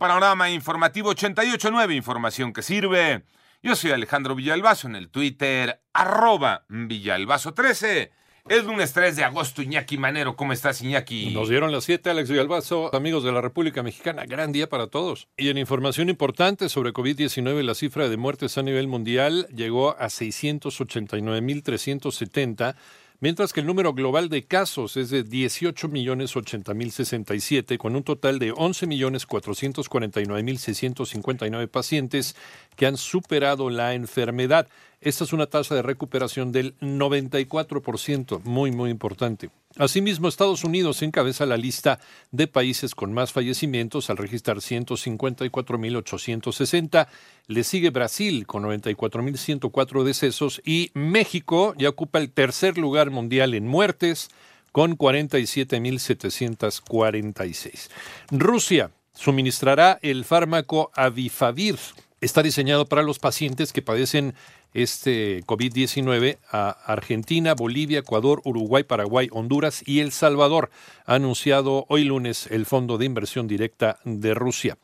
Panorama Informativo 88.9, información que sirve. Yo soy Alejandro Villalbazo en el Twitter, arroba Villalbazo13. Es lunes 3 de agosto, Iñaki Manero. ¿Cómo estás, Iñaki? Nos dieron las 7, Alex Villalbazo, amigos de la República Mexicana. Gran día para todos. Y en información importante sobre COVID-19, la cifra de muertes a nivel mundial llegó a 689.370 mientras que el número global de casos es de 18.080.067, con un total de 11.449.659 pacientes que han superado la enfermedad. Esta es una tasa de recuperación del 94%, muy, muy importante. Asimismo, Estados Unidos encabeza la lista de países con más fallecimientos al registrar 154.860. Le sigue Brasil con 94.104 decesos y México ya ocupa el tercer lugar mundial en muertes con 47.746. Rusia suministrará el fármaco Avifavir. Está diseñado para los pacientes que padecen este COVID-19 a Argentina, Bolivia, Ecuador, Uruguay, Paraguay, Honduras y El Salvador, ha anunciado hoy lunes el Fondo de Inversión Directa de Rusia.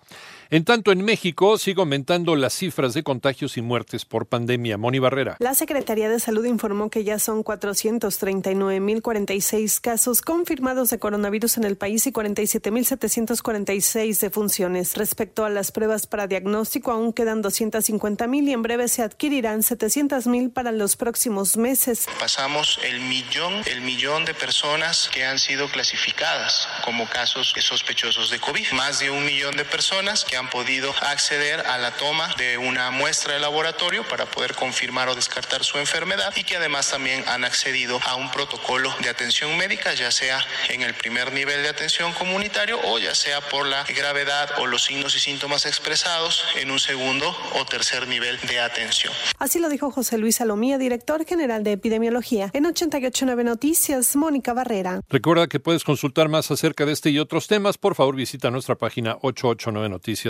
En tanto, en México sigue aumentando las cifras de contagios y muertes por pandemia. Moni Barrera. La Secretaría de Salud informó que ya son 439.046 casos confirmados de coronavirus en el país y 47.746 defunciones. Respecto a las pruebas para diagnóstico, aún quedan 250.000 y en breve se adquirirán 700.000 para los próximos meses. Pasamos el millón, el millón de personas que han sido clasificadas como casos sospechosos de COVID. Más de un millón de personas que han podido acceder a la toma de una muestra de laboratorio para poder confirmar o descartar su enfermedad y que además también han accedido a un protocolo de atención médica, ya sea en el primer nivel de atención comunitario o ya sea por la gravedad o los signos y síntomas expresados en un segundo o tercer nivel de atención. Así lo dijo José Luis Salomía, director general de epidemiología. En 889 Noticias, Mónica Barrera. Recuerda que puedes consultar más acerca de este y otros temas. Por favor, visita nuestra página 889 Noticias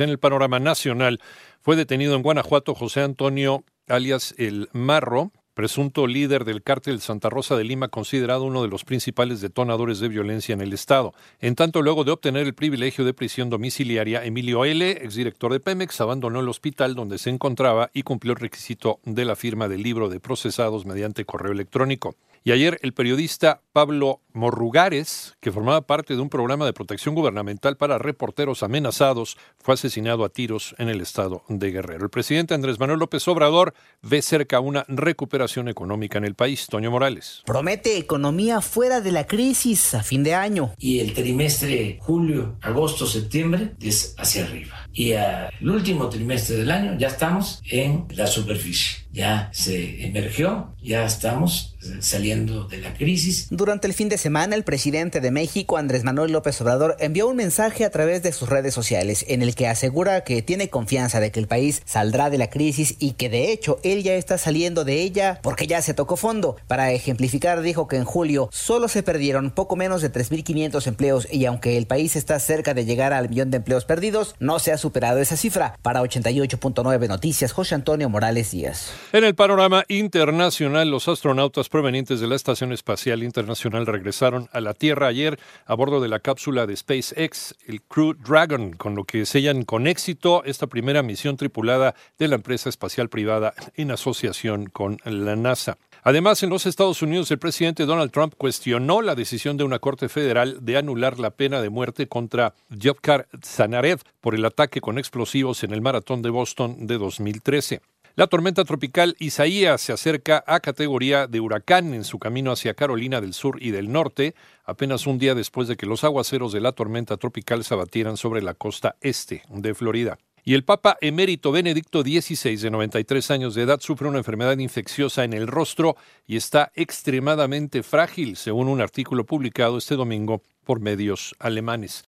en el panorama nacional fue detenido en Guanajuato José Antonio alias El Marro, presunto líder del cártel Santa Rosa de Lima, considerado uno de los principales detonadores de violencia en el Estado. En tanto, luego de obtener el privilegio de prisión domiciliaria, Emilio L., exdirector de Pemex, abandonó el hospital donde se encontraba y cumplió el requisito de la firma del libro de procesados mediante correo electrónico. Y ayer el periodista Pablo Morrugares, que formaba parte de un programa de protección gubernamental para reporteros amenazados, fue asesinado a tiros en el estado de Guerrero. El presidente Andrés Manuel López Obrador ve cerca una recuperación económica en el país. Toño Morales. Promete economía fuera de la crisis a fin de año. Y el trimestre julio, agosto, septiembre es hacia arriba. Y el último trimestre del año ya estamos en la superficie. Ya se emergió, ya estamos saliendo de la crisis. Durante el fin de semana, el presidente de México, Andrés Manuel López Obrador, envió un mensaje a través de sus redes sociales en el que asegura que tiene confianza de que el país saldrá de la crisis y que de hecho él ya está saliendo de ella porque ya se tocó fondo. Para ejemplificar, dijo que en julio solo se perdieron poco menos de 3.500 empleos y aunque el país está cerca de llegar al millón de empleos perdidos, no se ha superado esa cifra. Para 88.9 Noticias, José Antonio Morales Díaz. En el panorama internacional, los astronautas provenientes de la Estación Espacial Internacional regresaron a la Tierra ayer a bordo de la cápsula de SpaceX, el Crew Dragon, con lo que sellan con éxito esta primera misión tripulada de la empresa espacial privada en asociación con la NASA. Además, en los Estados Unidos, el presidente Donald Trump cuestionó la decisión de una corte federal de anular la pena de muerte contra Yevkar Zanarev por el ataque con explosivos en el maratón de Boston de 2013. La tormenta tropical Isaías se acerca a categoría de huracán en su camino hacia Carolina del Sur y del Norte, apenas un día después de que los aguaceros de la tormenta tropical se abatieran sobre la costa este de Florida. Y el Papa emérito Benedicto XVI, de 93 años de edad, sufre una enfermedad infecciosa en el rostro y está extremadamente frágil, según un artículo publicado este domingo por medios alemanes.